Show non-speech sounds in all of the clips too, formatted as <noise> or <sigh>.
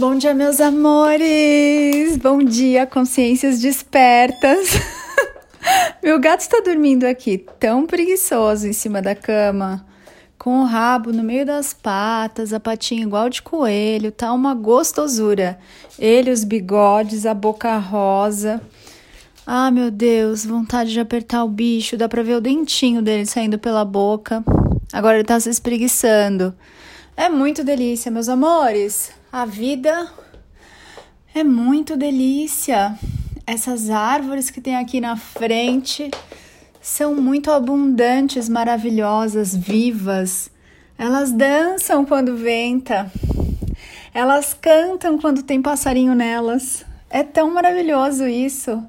Bom dia, meus amores! Bom dia, consciências despertas! <laughs> Meu gato está dormindo aqui, tão preguiçoso em cima da cama, com o rabo no meio das patas, a patinha igual de coelho, tá uma gostosura. Ele, os bigodes, a boca rosa. Ah, meu Deus, vontade de apertar o bicho, dá pra ver o dentinho dele saindo pela boca. Agora ele tá se espreguiçando. É muito delícia, meus amores. A vida é muito delícia. Essas árvores que tem aqui na frente são muito abundantes, maravilhosas, vivas. Elas dançam quando venta. Elas cantam quando tem passarinho nelas. É tão maravilhoso isso.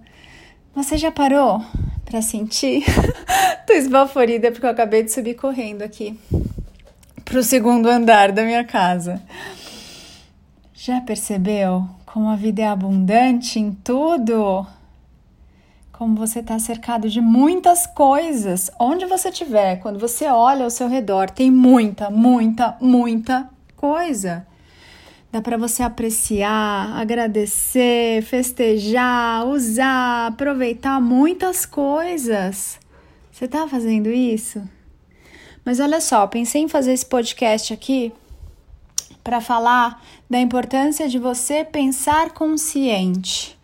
Você já parou para sentir? <laughs> Tô esbaforida porque eu acabei de subir correndo aqui pro segundo andar da minha casa. Já percebeu como a vida é abundante em tudo? Como você está cercado de muitas coisas. Onde você estiver, quando você olha ao seu redor, tem muita, muita, muita coisa. Dá para você apreciar, agradecer, festejar, usar, aproveitar muitas coisas. Você está fazendo isso? Mas olha só, pensei em fazer esse podcast aqui para falar da importância de você pensar consciente.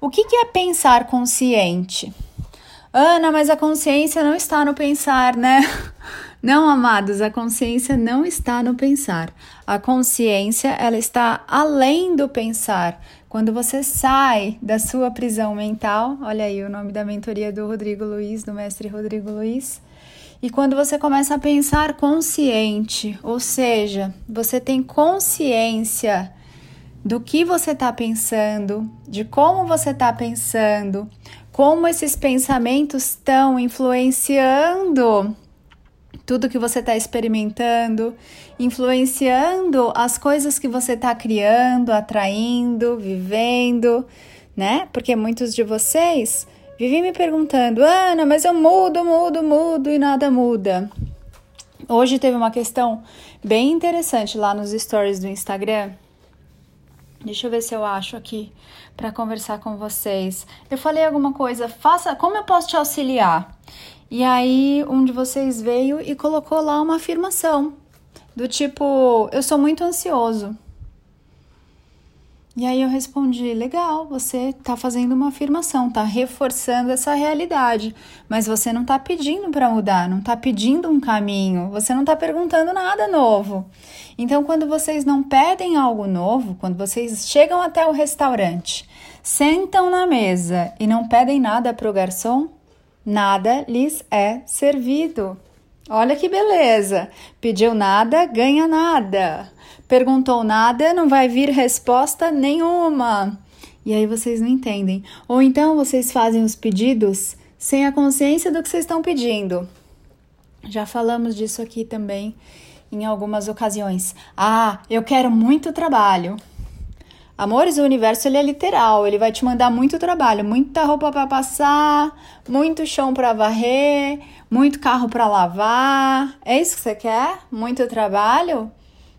O que, que é pensar consciente? Ana, mas a consciência não está no pensar, né? <laughs> Não, amados, a consciência não está no pensar. A consciência, ela está além do pensar. Quando você sai da sua prisão mental, olha aí o nome da mentoria do Rodrigo Luiz, do mestre Rodrigo Luiz, e quando você começa a pensar consciente, ou seja, você tem consciência do que você está pensando, de como você está pensando, como esses pensamentos estão influenciando tudo que você está experimentando, influenciando as coisas que você está criando, atraindo, vivendo, né? Porque muitos de vocês Vivi me perguntando, Ana, mas eu mudo, mudo, mudo e nada muda. Hoje teve uma questão bem interessante lá nos stories do Instagram. Deixa eu ver se eu acho aqui para conversar com vocês. Eu falei alguma coisa, faça, como eu posso te auxiliar? E aí um de vocês veio e colocou lá uma afirmação do tipo, eu sou muito ansioso. E aí eu respondi: legal, você está fazendo uma afirmação, está reforçando essa realidade, mas você não está pedindo para mudar, não está pedindo um caminho, você não está perguntando nada novo. Então, quando vocês não pedem algo novo, quando vocês chegam até o restaurante, sentam na mesa e não pedem nada para o garçom, nada lhes é servido. Olha que beleza! Pediu nada, ganha nada perguntou nada, não vai vir resposta nenhuma. E aí vocês não entendem. Ou então vocês fazem os pedidos sem a consciência do que vocês estão pedindo. Já falamos disso aqui também em algumas ocasiões. Ah, eu quero muito trabalho. Amores, o universo ele é literal, ele vai te mandar muito trabalho, muita roupa para passar, muito chão para varrer, muito carro para lavar. É isso que você quer? Muito trabalho?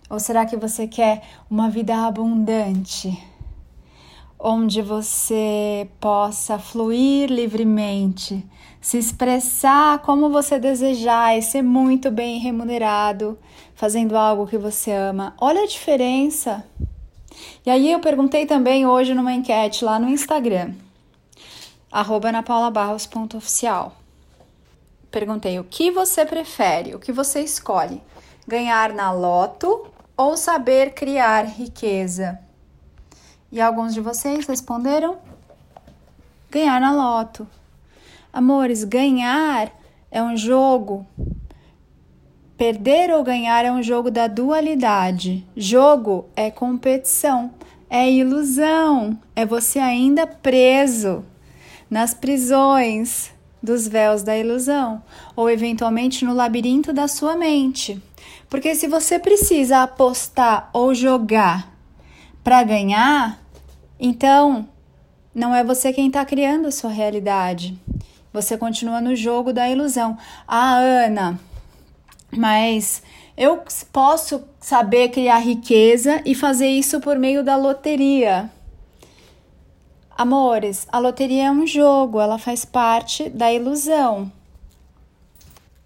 Ou será que você quer uma vida abundante, onde você possa fluir livremente, se expressar como você desejar e ser muito bem remunerado, fazendo algo que você ama? Olha a diferença. E aí eu perguntei também hoje numa enquete lá no Instagram, anapaulabarros.oficial. Perguntei o que você prefere, o que você escolhe, ganhar na loto ou saber criar riqueza? E alguns de vocês responderam: ganhar na loto. Amores, ganhar é um jogo. Perder ou ganhar é um jogo da dualidade. Jogo é competição, é ilusão, é você ainda preso nas prisões dos véus da ilusão, ou eventualmente no labirinto da sua mente. Porque se você precisa apostar ou jogar para ganhar, então não é você quem está criando a sua realidade. Você continua no jogo da ilusão. Ah, Ana, mas Eu posso saber criar riqueza e fazer isso por meio da loteria. Amores, a loteria é um jogo, ela faz parte da ilusão.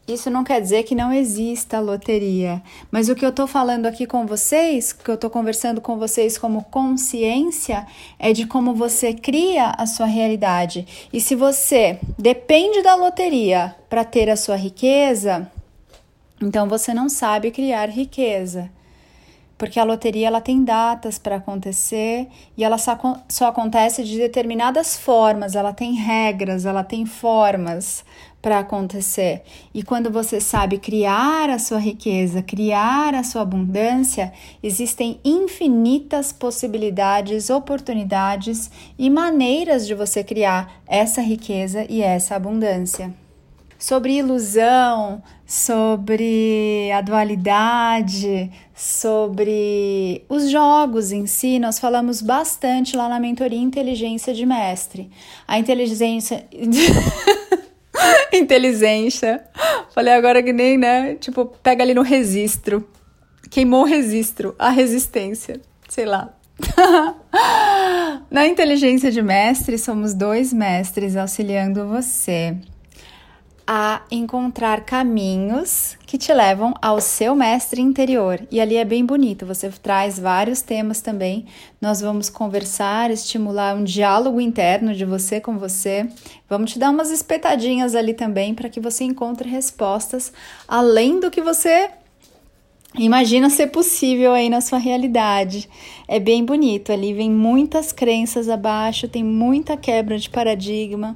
Isso não quer dizer que não exista loteria, mas o que eu estou falando aqui com vocês, que eu estou conversando com vocês como consciência, é de como você cria a sua realidade. E se você depende da loteria para ter a sua riqueza, então você não sabe criar riqueza porque a loteria ela tem datas para acontecer e ela só, só acontece de determinadas formas, ela tem regras, ela tem formas para acontecer. E quando você sabe criar a sua riqueza, criar a sua abundância, existem infinitas possibilidades, oportunidades e maneiras de você criar essa riqueza e essa abundância sobre ilusão, sobre a dualidade, sobre os jogos em si, nós falamos bastante lá na mentoria Inteligência de Mestre. A inteligência. <laughs> inteligência. Falei agora que nem, né? Tipo, pega ali no registro. Queimou o registro, a resistência, sei lá. <laughs> Na inteligência de mestre, somos dois mestres auxiliando você a encontrar caminhos que te levam ao seu mestre interior. E ali é bem bonito, você traz vários temas também. Nós vamos conversar, estimular um diálogo interno de você com você. Vamos te dar umas espetadinhas ali também para que você encontre respostas além do que você Imagina ser possível aí na sua realidade. É bem bonito. Ali vem muitas crenças abaixo, tem muita quebra de paradigma.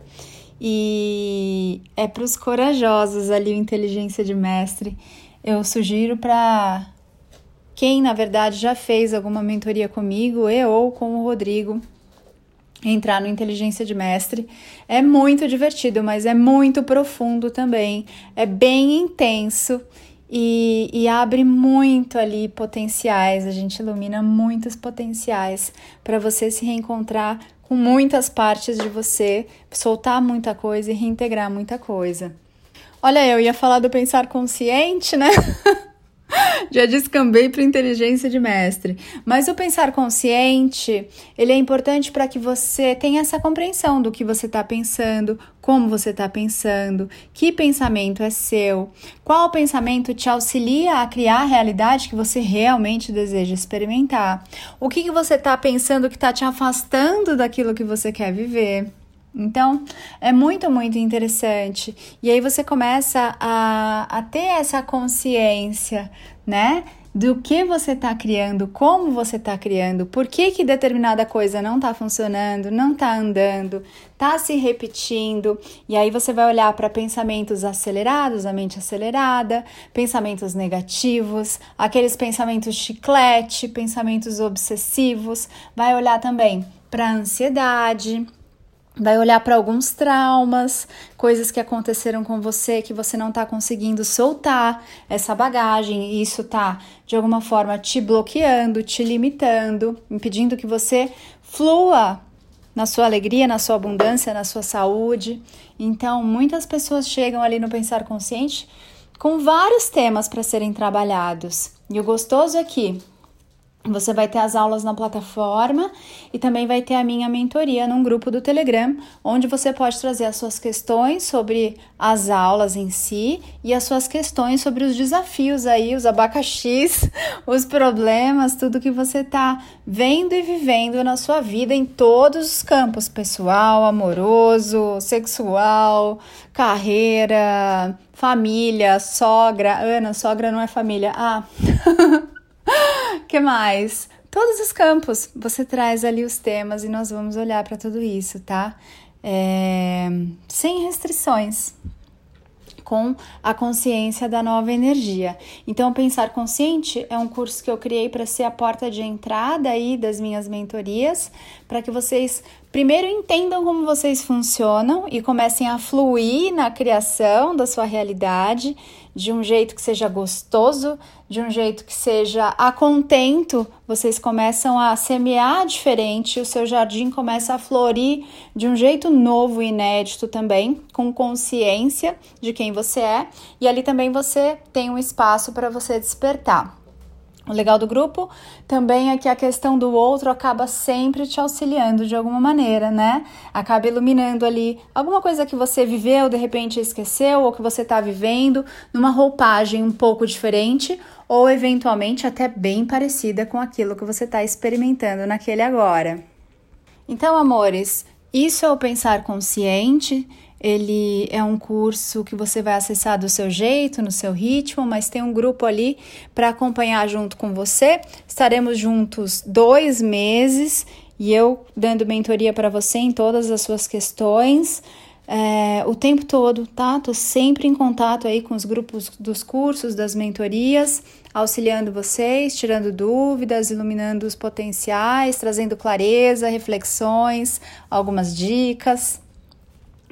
E é para os corajosos ali o inteligência de mestre. Eu sugiro para quem na verdade já fez alguma mentoria comigo, eu ou com o Rodrigo, entrar no inteligência de mestre. É muito divertido, mas é muito profundo também. É bem intenso. E, e, abre muito ali potenciais, a gente ilumina muitos potenciais para você se reencontrar com muitas partes de você, soltar muita coisa e reintegrar muita coisa. Olha, eu ia falar do pensar consciente, né? <laughs> <laughs> Já descambei para inteligência de mestre. Mas o pensar consciente, ele é importante para que você tenha essa compreensão do que você está pensando, como você está pensando, que pensamento é seu, qual pensamento te auxilia a criar a realidade que você realmente deseja experimentar, o que, que você está pensando que está te afastando daquilo que você quer viver. Então, é muito, muito interessante. E aí você começa a, a ter essa consciência, né? Do que você está criando, como você está criando, por que, que determinada coisa não está funcionando, não está andando, está se repetindo. E aí você vai olhar para pensamentos acelerados, a mente acelerada, pensamentos negativos, aqueles pensamentos chiclete, pensamentos obsessivos. Vai olhar também para ansiedade vai olhar para alguns traumas, coisas que aconteceram com você que você não está conseguindo soltar essa bagagem e isso tá de alguma forma te bloqueando, te limitando, impedindo que você flua na sua alegria, na sua abundância, na sua saúde. Então, muitas pessoas chegam ali no pensar consciente com vários temas para serem trabalhados. E o gostoso é você vai ter as aulas na plataforma e também vai ter a minha mentoria num grupo do Telegram, onde você pode trazer as suas questões sobre as aulas em si e as suas questões sobre os desafios aí, os abacaxis, <laughs> os problemas, tudo que você está vendo e vivendo na sua vida em todos os campos, pessoal, amoroso, sexual, carreira, família, sogra. Ana, sogra não é família. Ah. <laughs> <gasps> que mais? Todos os campos. Você traz ali os temas e nós vamos olhar para tudo isso, tá? É, sem restrições com a consciência da nova energia. Então, Pensar Consciente é um curso que eu criei para ser a porta de entrada aí das minhas mentorias, para que vocês Primeiro entendam como vocês funcionam e comecem a fluir na criação da sua realidade de um jeito que seja gostoso, de um jeito que seja a contento. Vocês começam a semear diferente, o seu jardim começa a florir de um jeito novo e inédito também, com consciência de quem você é, e ali também você tem um espaço para você despertar. O legal do grupo também é que a questão do outro acaba sempre te auxiliando de alguma maneira, né? Acaba iluminando ali alguma coisa que você viveu, de repente esqueceu, ou que você está vivendo, numa roupagem um pouco diferente, ou eventualmente até bem parecida com aquilo que você está experimentando naquele agora. Então, amores, isso é o pensar consciente ele é um curso que você vai acessar do seu jeito, no seu ritmo, mas tem um grupo ali para acompanhar junto com você. Estaremos juntos dois meses e eu dando mentoria para você em todas as suas questões. É, o tempo todo, tá? Tô sempre em contato aí com os grupos dos cursos, das mentorias, auxiliando vocês, tirando dúvidas, iluminando os potenciais, trazendo clareza, reflexões, algumas dicas.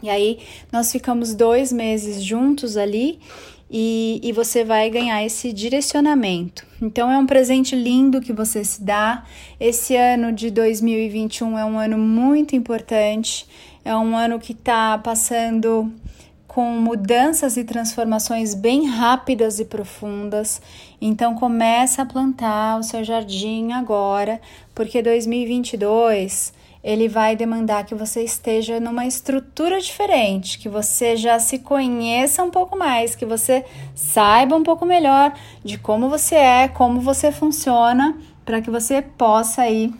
E aí nós ficamos dois meses juntos ali e, e você vai ganhar esse direcionamento. Então é um presente lindo que você se dá. Esse ano de 2021 é um ano muito importante, é um ano que está passando com mudanças e transformações bem rápidas e profundas. Então começa a plantar o seu jardim agora, porque 2022 ele vai demandar que você esteja numa estrutura diferente, que você já se conheça um pouco mais, que você saiba um pouco melhor de como você é, como você funciona, para que você possa aí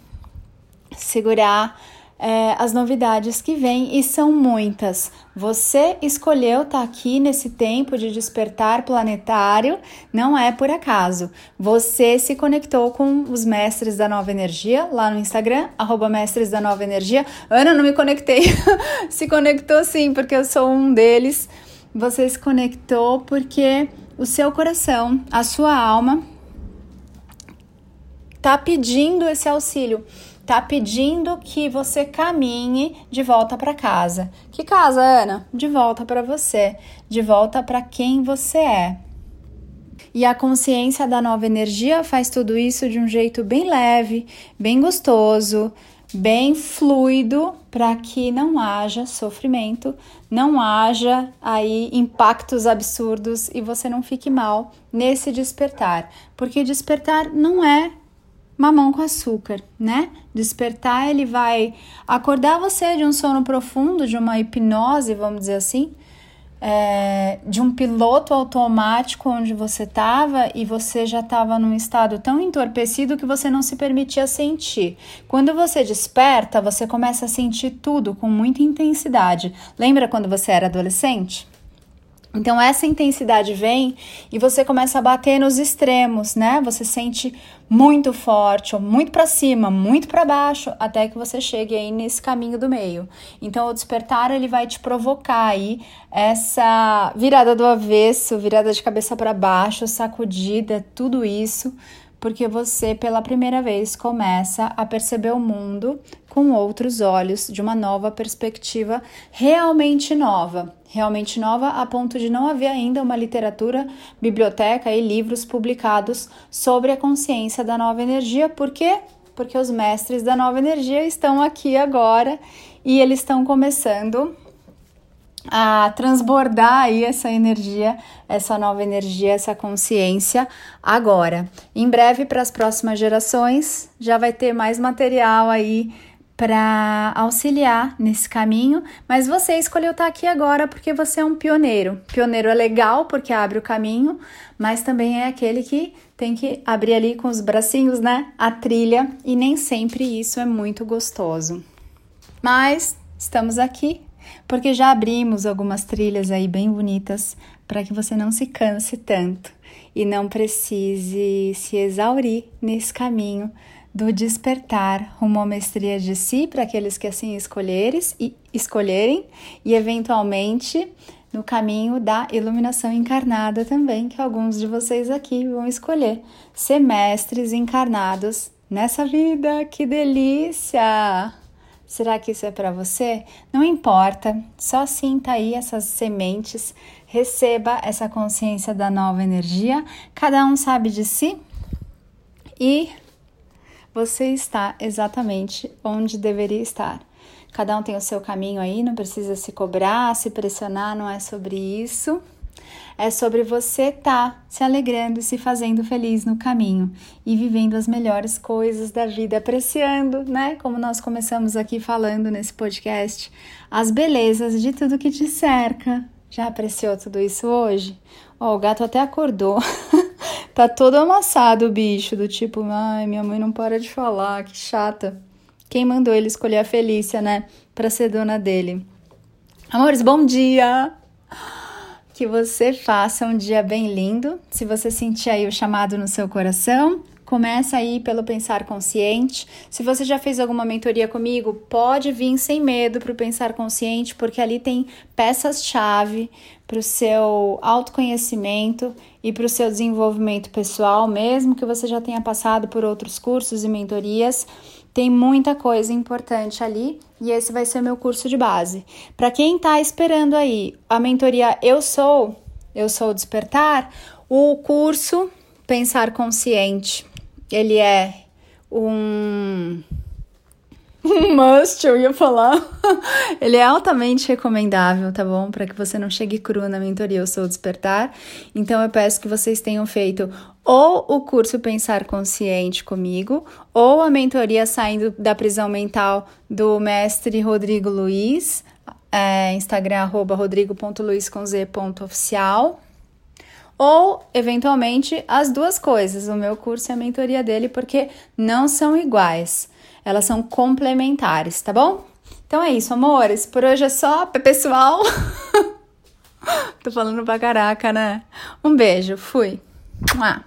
segurar é, as novidades que vêm e são muitas. Você escolheu estar tá aqui nesse tempo de despertar planetário, não é por acaso. Você se conectou com os mestres da nova energia lá no Instagram, arroba mestres da nova energia. Ana, não me conectei. <laughs> se conectou sim, porque eu sou um deles. Você se conectou porque o seu coração, a sua alma, tá pedindo esse auxílio tá pedindo que você caminhe de volta para casa. Que casa, Ana? De volta para você, de volta para quem você é. E a consciência da nova energia faz tudo isso de um jeito bem leve, bem gostoso, bem fluido, para que não haja sofrimento, não haja aí impactos absurdos e você não fique mal nesse despertar, porque despertar não é mamão com açúcar, né? Despertar, ele vai acordar você de um sono profundo, de uma hipnose, vamos dizer assim, é, de um piloto automático onde você estava e você já estava num estado tão entorpecido que você não se permitia sentir. Quando você desperta, você começa a sentir tudo com muita intensidade. Lembra quando você era adolescente? Então essa intensidade vem e você começa a bater nos extremos, né? Você sente muito forte, ou muito para cima, muito para baixo, até que você chegue aí nesse caminho do meio. Então o despertar ele vai te provocar aí essa virada do avesso, virada de cabeça para baixo, sacudida, tudo isso porque você pela primeira vez começa a perceber o mundo com outros olhos, de uma nova perspectiva realmente nova. Realmente nova a ponto de não haver ainda uma literatura, biblioteca e livros publicados sobre a consciência da nova energia. Por quê? Porque os mestres da nova energia estão aqui agora e eles estão começando a transbordar aí essa energia, essa nova energia, essa consciência agora. Em breve, para as próximas gerações, já vai ter mais material aí para auxiliar nesse caminho, mas você escolheu estar tá aqui agora porque você é um pioneiro. Pioneiro é legal porque abre o caminho, mas também é aquele que tem que abrir ali com os bracinhos, né? A trilha, e nem sempre isso é muito gostoso. Mas estamos aqui porque já abrimos algumas trilhas aí bem bonitas para que você não se canse tanto e não precise se exaurir nesse caminho do despertar rumo à mestria de si para aqueles que assim escolheres e escolherem e eventualmente no caminho da iluminação encarnada também, que alguns de vocês aqui vão escolher ser mestres encarnados nessa vida. Que delícia! Será que isso é para você? Não importa, só sinta aí essas sementes, receba essa consciência da nova energia. Cada um sabe de si e você está exatamente onde deveria estar. Cada um tem o seu caminho aí, não precisa se cobrar, se pressionar, não é sobre isso. É sobre você estar tá se alegrando e se fazendo feliz no caminho e vivendo as melhores coisas da vida, apreciando, né? Como nós começamos aqui falando nesse podcast, as belezas de tudo que te cerca. Já apreciou tudo isso hoje? Ó, oh, o gato até acordou. <laughs> tá todo amassado o bicho, do tipo, ai, minha mãe não para de falar, que chata. Quem mandou ele escolher a Felícia, né, para ser dona dele? Amores, bom dia! Que você faça um dia bem lindo. Se você sentir aí o chamado no seu coração, Começa aí pelo pensar consciente. Se você já fez alguma mentoria comigo, pode vir sem medo para o pensar consciente, porque ali tem peças-chave para o seu autoconhecimento e para o seu desenvolvimento pessoal, mesmo que você já tenha passado por outros cursos e mentorias. Tem muita coisa importante ali e esse vai ser meu curso de base. Para quem está esperando aí a mentoria Eu Sou, Eu Sou Despertar, o curso Pensar Consciente ele é um <laughs> um must, eu ia falar. <laughs> Ele é altamente recomendável, tá bom? Para que você não chegue cru na mentoria Eu Sou Despertar. Então eu peço que vocês tenham feito ou o curso Pensar Consciente comigo, ou a mentoria Saindo da Prisão Mental do mestre Rodrigo Luiz, é, Instagram arroba rodrigo.luiz.oficial ou eventualmente as duas coisas, o meu curso e a mentoria dele, porque não são iguais, elas são complementares, tá bom? Então é isso, amores. Por hoje é só, pessoal. <laughs> Tô falando pra caraca, né? Um beijo, fui. Mua.